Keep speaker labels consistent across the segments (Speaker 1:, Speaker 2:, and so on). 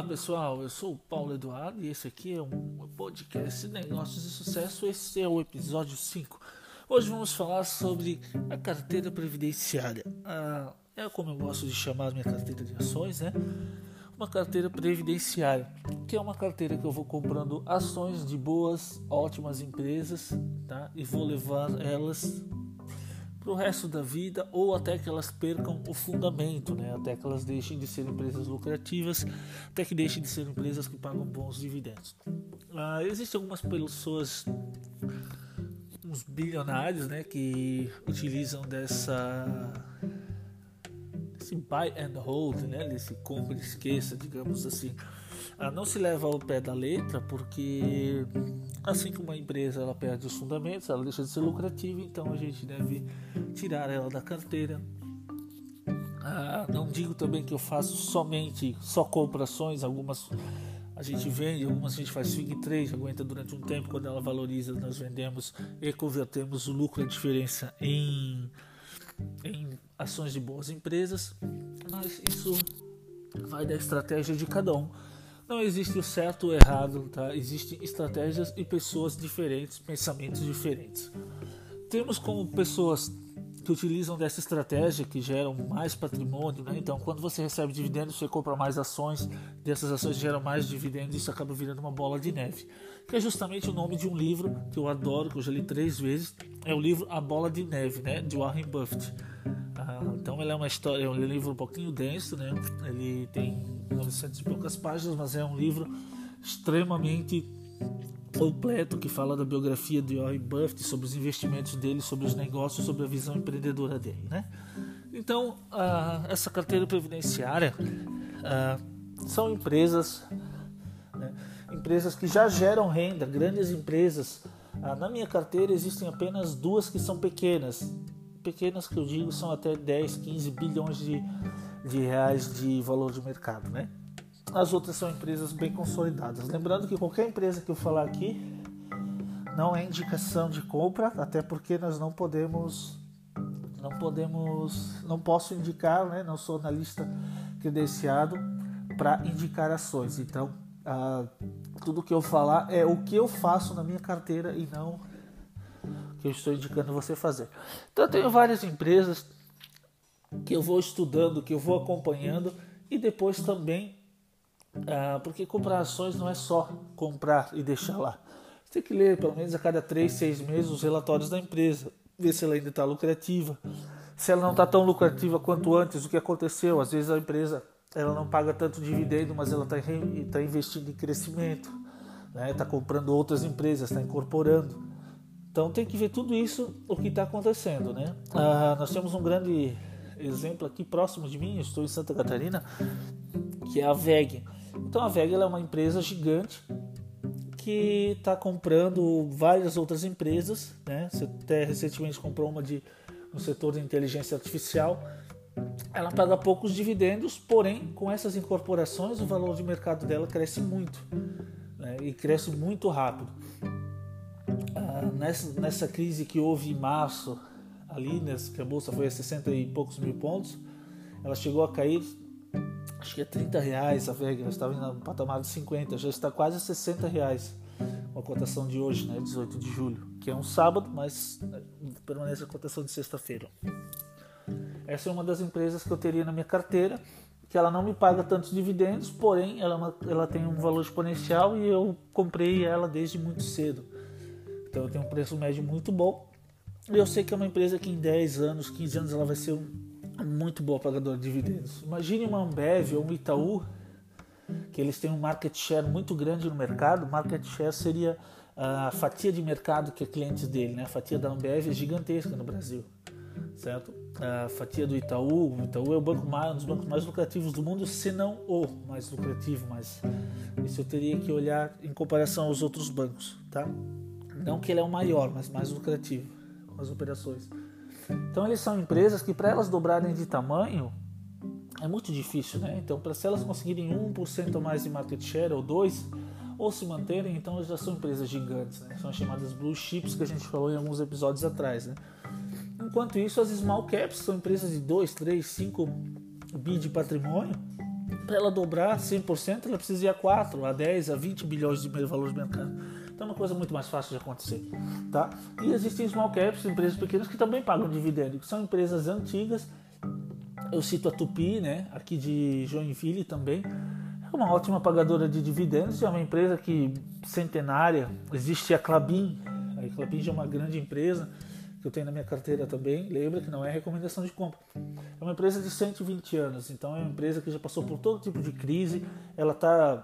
Speaker 1: Olá pessoal, eu sou o Paulo Eduardo e esse aqui é um podcast Negócios de Sucesso. Esse é o episódio 5. Hoje vamos falar sobre a carteira previdenciária. Ah, é como eu gosto de chamar minha carteira de ações, né? Uma carteira previdenciária, que é uma carteira que eu vou comprando ações de boas, ótimas empresas, tá? E vou levar elas para o resto da vida ou até que elas percam o fundamento, né? até que elas deixem de ser empresas lucrativas, até que deixem de ser empresas que pagam bons dividendos. Ah, existem algumas pessoas, uns bilionários, né, que utilizam dessa esse buy and hold, né, desse compra e esqueça, digamos assim ah, não se leva ao pé da letra, porque assim que uma empresa ela perde os fundamentos, ela deixa de ser lucrativa, então a gente deve tirar ela da carteira. Ah, não digo também que eu faço somente só comprações, algumas a gente vende, algumas a gente faz swing trade, aguenta durante um tempo, quando ela valoriza, nós vendemos e convertemos o lucro, a diferença em, em ações de boas empresas, mas isso vai da estratégia de cada um. Não existe o certo ou errado, tá? Existem estratégias e pessoas diferentes, pensamentos diferentes. Temos como pessoas que utilizam dessa estratégia que geram mais patrimônio, né? Então, quando você recebe dividendos, você compra mais ações, dessas ações geram mais dividendos, isso acaba virando uma bola de neve. Que é justamente o nome de um livro que eu adoro, que eu já li três vezes, é o livro A Bola de Neve, né? De Warren Buffett. Ah, ele é uma história, é um livro um pouquinho denso, né? Ele tem 900 e poucas páginas, mas é um livro extremamente completo que fala da biografia de Warren Buffett, sobre os investimentos dele, sobre os negócios, sobre a visão empreendedora dele, né? Então, uh, essa carteira previdenciária uh, são empresas, né? empresas que já geram renda, grandes empresas. Uh, na minha carteira existem apenas duas que são pequenas, pequenas que eu digo são até 10, 15 bilhões de de reais de valor de mercado, né? As outras são empresas bem consolidadas. Lembrando que qualquer empresa que eu falar aqui não é indicação de compra, até porque nós não podemos não podemos não posso indicar, né? Não sou analista credenciado para indicar ações. Então, ah, tudo que eu falar é o que eu faço na minha carteira e não que eu estou indicando você fazer. Então, eu tenho várias empresas que eu vou estudando, que eu vou acompanhando e depois também, ah, porque comprar ações não é só comprar e deixar lá. Você tem que ler pelo menos a cada 3, 6 meses os relatórios da empresa, ver se ela ainda está lucrativa. Se ela não está tão lucrativa quanto antes, o que aconteceu? Às vezes a empresa ela não paga tanto dividendo, mas ela está tá investindo em crescimento, está né? Comprando outras empresas, está incorporando. Então tem que ver tudo isso, o que está acontecendo. Né? Ah, nós temos um grande exemplo aqui próximo de mim, estou em Santa Catarina, que é a VEG. Então a VEG é uma empresa gigante que está comprando várias outras empresas, né? Você até recentemente comprou uma de no setor de inteligência artificial. Ela paga poucos dividendos, porém com essas incorporações o valor de mercado dela cresce muito né? e cresce muito rápido. Nessa, nessa crise que houve em março ali, né, que a bolsa foi a 60 e poucos mil pontos, ela chegou a cair, acho que é 30 reais a VEG, ela estava no patamar de 50, já está quase a 60 reais a cotação de hoje, né, 18 de julho, que é um sábado, mas né, permanece a cotação de sexta-feira. Essa é uma das empresas que eu teria na minha carteira, que ela não me paga tantos dividendos, porém ela, é ela tem um valor exponencial e eu comprei ela desde muito cedo. Então eu tenho um preço médio muito bom eu sei que é uma empresa que em 10 anos, 15 anos, ela vai ser muito boa pagadora de dividendos. Imagine uma Ambev ou um Itaú, que eles têm um market share muito grande no mercado. Market share seria a fatia de mercado que é clientes dele, né? A fatia da Ambev é gigantesca no Brasil, certo? A fatia do Itaú, o Itaú é o banco mais, um dos bancos mais lucrativos do mundo, se não o mais lucrativo, mas isso eu teria que olhar em comparação aos outros bancos, tá? Não que ele é o maior, mas mais lucrativo as operações. Então eles são empresas que para elas dobrarem de tamanho é muito difícil, né? Então para se elas conseguirem 1% a mais de market share ou 2 ou se manterem, então elas já são empresas gigantes, né? São chamadas blue chips que a gente falou em alguns episódios atrás, né? Enquanto isso, as small caps são empresas de 2, 3, 5 bi de patrimônio. para ela dobrar 100%, ela precisa ir a 4, a 10, a 20 bilhões de valor de mercado. Então é uma coisa muito mais fácil de acontecer. Tá? E existem small caps, empresas pequenas que também pagam dividendo, que são empresas antigas. Eu cito a Tupi, né, aqui de Joinville também. É uma ótima pagadora de dividendos, é uma empresa que centenária. Existe a Clabin, a Clabin já é uma grande empresa que eu tenho na minha carteira também. Lembra que não é recomendação de compra. É uma empresa de 120 anos, então é uma empresa que já passou por todo tipo de crise. Ela está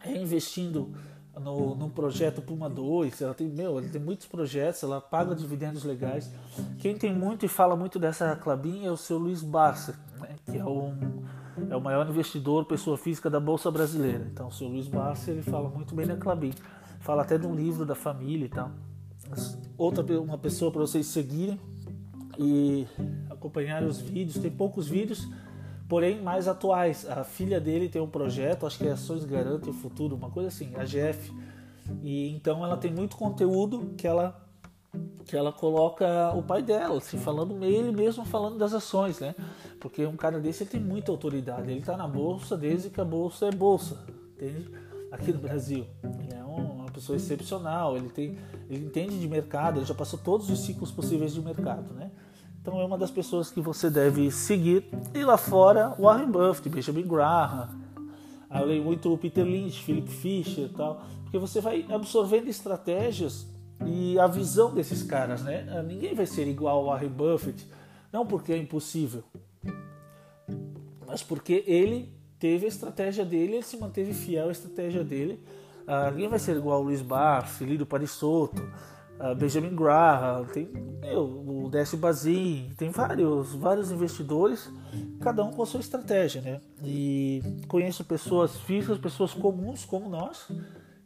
Speaker 1: reinvestindo no, no projeto Puma 2, ela tem, meu, ela tem muitos projetos, ela paga dividendos legais. Quem tem muito e fala muito dessa Clabin é o seu Luiz Barça, né, que é, um, é o maior investidor, pessoa física da Bolsa Brasileira. Então, o seu Luiz Barça, ele fala muito bem da Clabin. Fala até de um livro da família e tal outra uma pessoa para vocês seguirem e acompanharem os vídeos. Tem poucos vídeos, porém mais atuais. A filha dele tem um projeto, acho que é Ações Garantem o Futuro, uma coisa assim, a GF. E então ela tem muito conteúdo que ela que ela coloca o pai dela, assim, falando ele mesmo falando das ações, né? Porque um cara desse tem muita autoridade. Ele está na bolsa desde que a bolsa é bolsa, entende? Aqui no Brasil. Ele é uma pessoa excepcional. Ele tem ele entende de mercado, ele já passou todos os ciclos possíveis de mercado, né? Então é uma das pessoas que você deve seguir. E lá fora, Warren Buffett, Benjamin Graham, além muito Peter Lynch, Philip Fisher e tal, porque você vai absorvendo estratégias e a visão desses caras, né? Ah, ninguém vai ser igual ao Warren Buffett, não porque é impossível, mas porque ele teve a estratégia dele, ele se manteve fiel à estratégia dele Uh, ninguém vai ser igual ao Luiz Barsi, Lírio Parisotto, Benjamin Graham, tem meu, o Décio Bazin, tem vários, vários investidores, cada um com a sua estratégia, né? E conheço pessoas físicas, pessoas comuns como nós,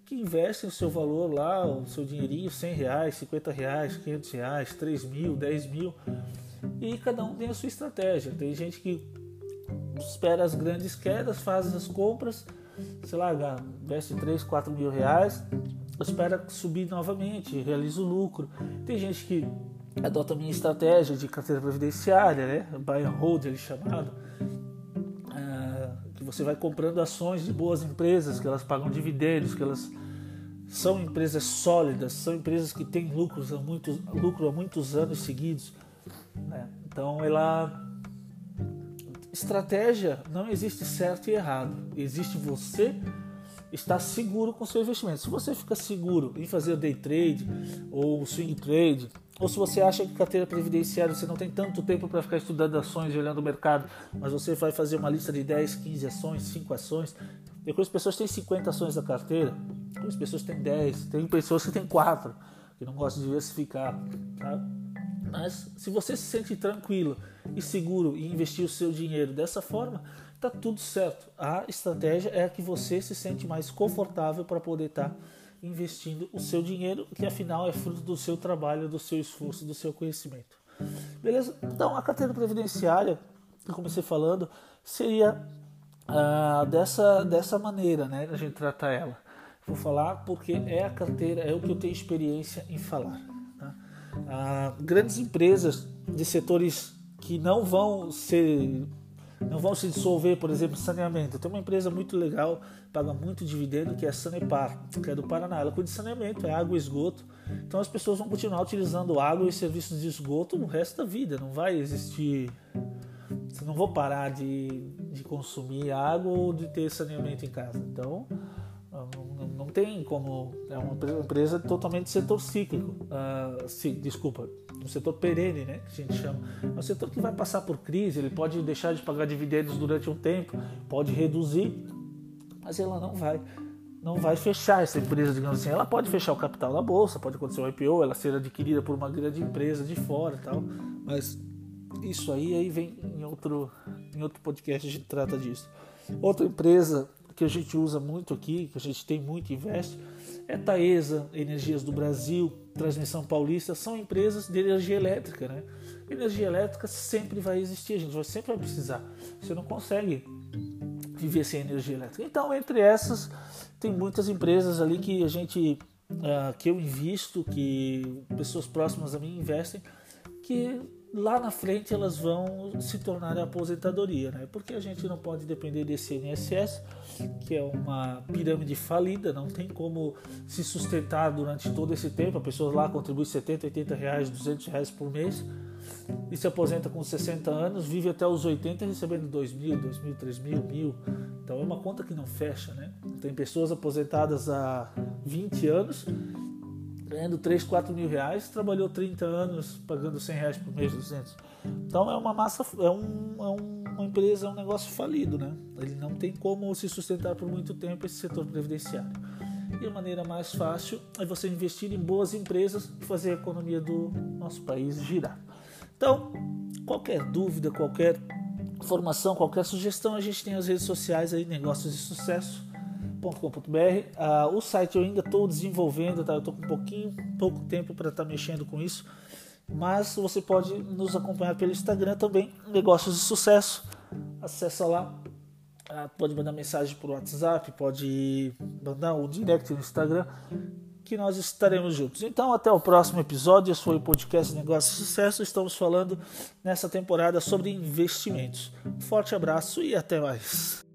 Speaker 1: que investem o seu valor lá, o seu dinheirinho, 100 reais, 50 reais, 500 reais, 3 mil, 10 mil, e cada um tem a sua estratégia. Tem gente que espera as grandes quedas, faz as compras sei lá, investe 3, 4 mil reais, espera subir novamente, realiza o lucro. Tem gente que adota a minha estratégia de carteira previdenciária, né? Buy and hold, ele chamado. É, que você vai comprando ações de boas empresas, que elas pagam dividendos, que elas são empresas sólidas, são empresas que têm lucros há muitos, lucro há muitos anos seguidos. Né? Então ela Estratégia não existe certo e errado. Existe você estar seguro com seu investimento. Se você fica seguro em fazer day trade ou swing trade, ou se você acha que carteira previdenciária você não tem tanto tempo para ficar estudando ações e olhando o mercado, mas você vai fazer uma lista de 10, 15 ações, 5 ações. Eu conheço pessoas que têm 50 ações na carteira, conheço pessoas que têm 10, tem pessoas que têm 4, que não gostam de diversificar. Tá? Mas se você se sente tranquilo e seguro em investir o seu dinheiro dessa forma, está tudo certo. A estratégia é a que você se sente mais confortável para poder estar tá investindo o seu dinheiro, que afinal é fruto do seu trabalho, do seu esforço, do seu conhecimento. Beleza? Então a carteira previdenciária, que eu comecei falando, seria ah, dessa, dessa maneira, né? A gente tratar ela. Vou falar porque é a carteira, é o que eu tenho experiência em falar. Ah, grandes empresas de setores que não vão ser não vão se dissolver, por exemplo, saneamento. Tem uma empresa muito legal, paga muito dividendo, que é a Sanepar, que é do Paraná. Ela cuida de saneamento, é água e esgoto. Então as pessoas vão continuar utilizando água e serviços de esgoto no resto da vida. Não vai existir. Não vou parar de, de consumir água ou de ter saneamento em casa. Então tem como. É uma empresa totalmente setor cíclico. Uh, sim, desculpa, um setor perene, né? Que a gente chama. É um setor que vai passar por crise, ele pode deixar de pagar dividendos durante um tempo, pode reduzir, mas ela não vai. Não vai fechar essa empresa, digamos assim. Ela pode fechar o capital da bolsa, pode acontecer um IPO, ela ser adquirida por uma grande empresa de fora e tal. Mas isso aí, aí vem em outro, em outro podcast a gente trata disso. Outra empresa que a gente usa muito aqui, que a gente tem muito investe, é Taesa, Energias do Brasil, Transmissão Paulista, são empresas de energia elétrica, né? Energia elétrica sempre vai existir, a gente vai sempre vai precisar. Você não consegue viver sem energia elétrica. Então, entre essas, tem muitas empresas ali que a gente, uh, que eu invisto, que pessoas próximas a mim investem, que lá na frente elas vão se tornar a aposentadoria, né? Porque a gente não pode depender desse INSS, que é uma pirâmide falida, não tem como se sustentar durante todo esse tempo. A pessoa lá contribui 70, 80 reais, 200 reais por mês e se aposenta com 60 anos, vive até os 80 recebendo 2 mil, 2 mil, 3 mil, mil. Então é uma conta que não fecha, né? Tem pessoas aposentadas há 20 anos ganhando 3, 4 mil reais, trabalhou 30 anos pagando 100 reais por mês, 200. Então é uma massa, é, um, é uma empresa, é um negócio falido, né? Ele não tem como se sustentar por muito tempo esse setor previdenciário. E a maneira mais fácil é você investir em boas empresas e fazer a economia do nosso país girar. Então, qualquer dúvida, qualquer informação, qualquer sugestão, a gente tem as redes sociais aí, Negócios de Sucesso. Ah, o site eu ainda estou desenvolvendo, tá? Eu estou com um pouquinho, pouco tempo para estar tá mexendo com isso. Mas você pode nos acompanhar pelo Instagram também, Negócios de Sucesso. Acessa lá. Ah, pode mandar mensagem por WhatsApp, pode mandar o um direct no Instagram, que nós estaremos juntos. Então, até o próximo episódio. Esse foi o podcast Negócios de Sucesso. Estamos falando nessa temporada sobre investimentos. Forte abraço e até mais.